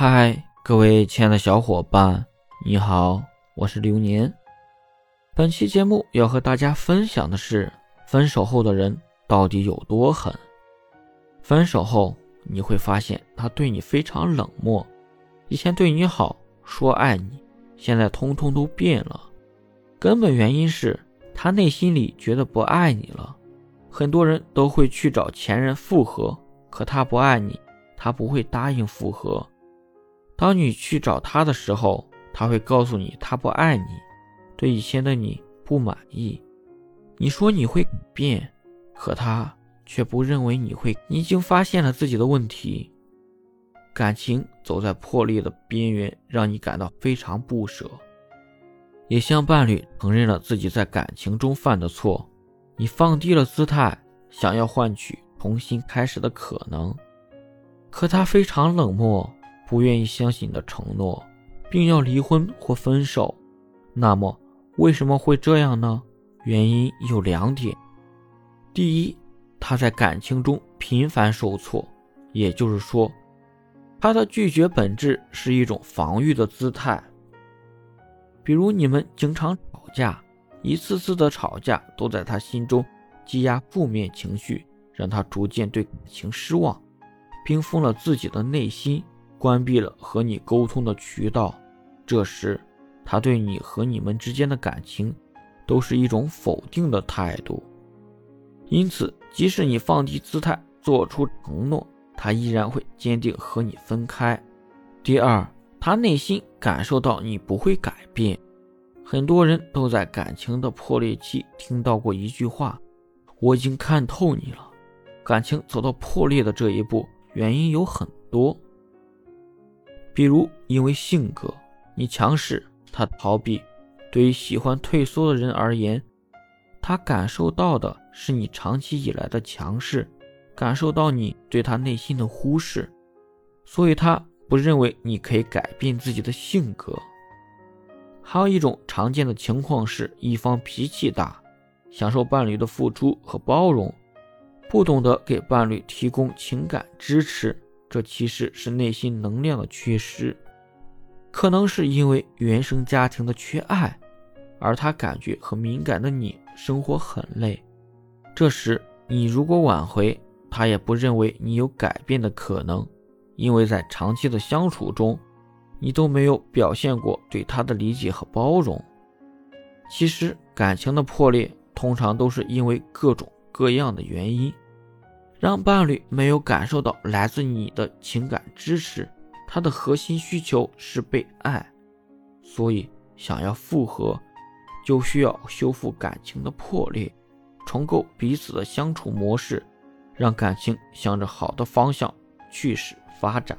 嗨，各位亲爱的小伙伴，你好，我是流年。本期节目要和大家分享的是，分手后的人到底有多狠？分手后你会发现，他对你非常冷漠，以前对你好，说爱你，现在通通都变了。根本原因是他内心里觉得不爱你了。很多人都会去找前任复合，可他不爱你，他不会答应复合。当你去找他的时候，他会告诉你他不爱你，对以前的你不满意。你说你会变，可他却不认为你会。你已经发现了自己的问题，感情走在破裂的边缘，让你感到非常不舍，也向伴侣承认了自己在感情中犯的错。你放低了姿态，想要换取重新开始的可能，可他非常冷漠。不愿意相信你的承诺，并要离婚或分手，那么为什么会这样呢？原因有两点：第一，他在感情中频繁受挫，也就是说，他的拒绝本质是一种防御的姿态。比如你们经常吵架，一次次的吵架都在他心中积压负面情绪，让他逐渐对感情失望，冰封了自己的内心。关闭了和你沟通的渠道，这时他对你和你们之间的感情都是一种否定的态度。因此，即使你放低姿态，做出承诺，他依然会坚定和你分开。第二，他内心感受到你不会改变。很多人都在感情的破裂期听到过一句话：“我已经看透你了。”感情走到破裂的这一步，原因有很多。比如，因为性格你强势，他逃避；对于喜欢退缩的人而言，他感受到的是你长期以来的强势，感受到你对他内心的忽视，所以他不认为你可以改变自己的性格。还有一种常见的情况是，一方脾气大，享受伴侣的付出和包容，不懂得给伴侣提供情感支持。这其实是内心能量的缺失，可能是因为原生家庭的缺爱，而他感觉和敏感的你生活很累。这时你如果挽回，他也不认为你有改变的可能，因为在长期的相处中，你都没有表现过对他的理解和包容。其实感情的破裂通常都是因为各种各样的原因。让伴侣没有感受到来自你的情感支持，他的核心需求是被爱，所以想要复合，就需要修复感情的破裂，重构彼此的相处模式，让感情向着好的方向去使发展。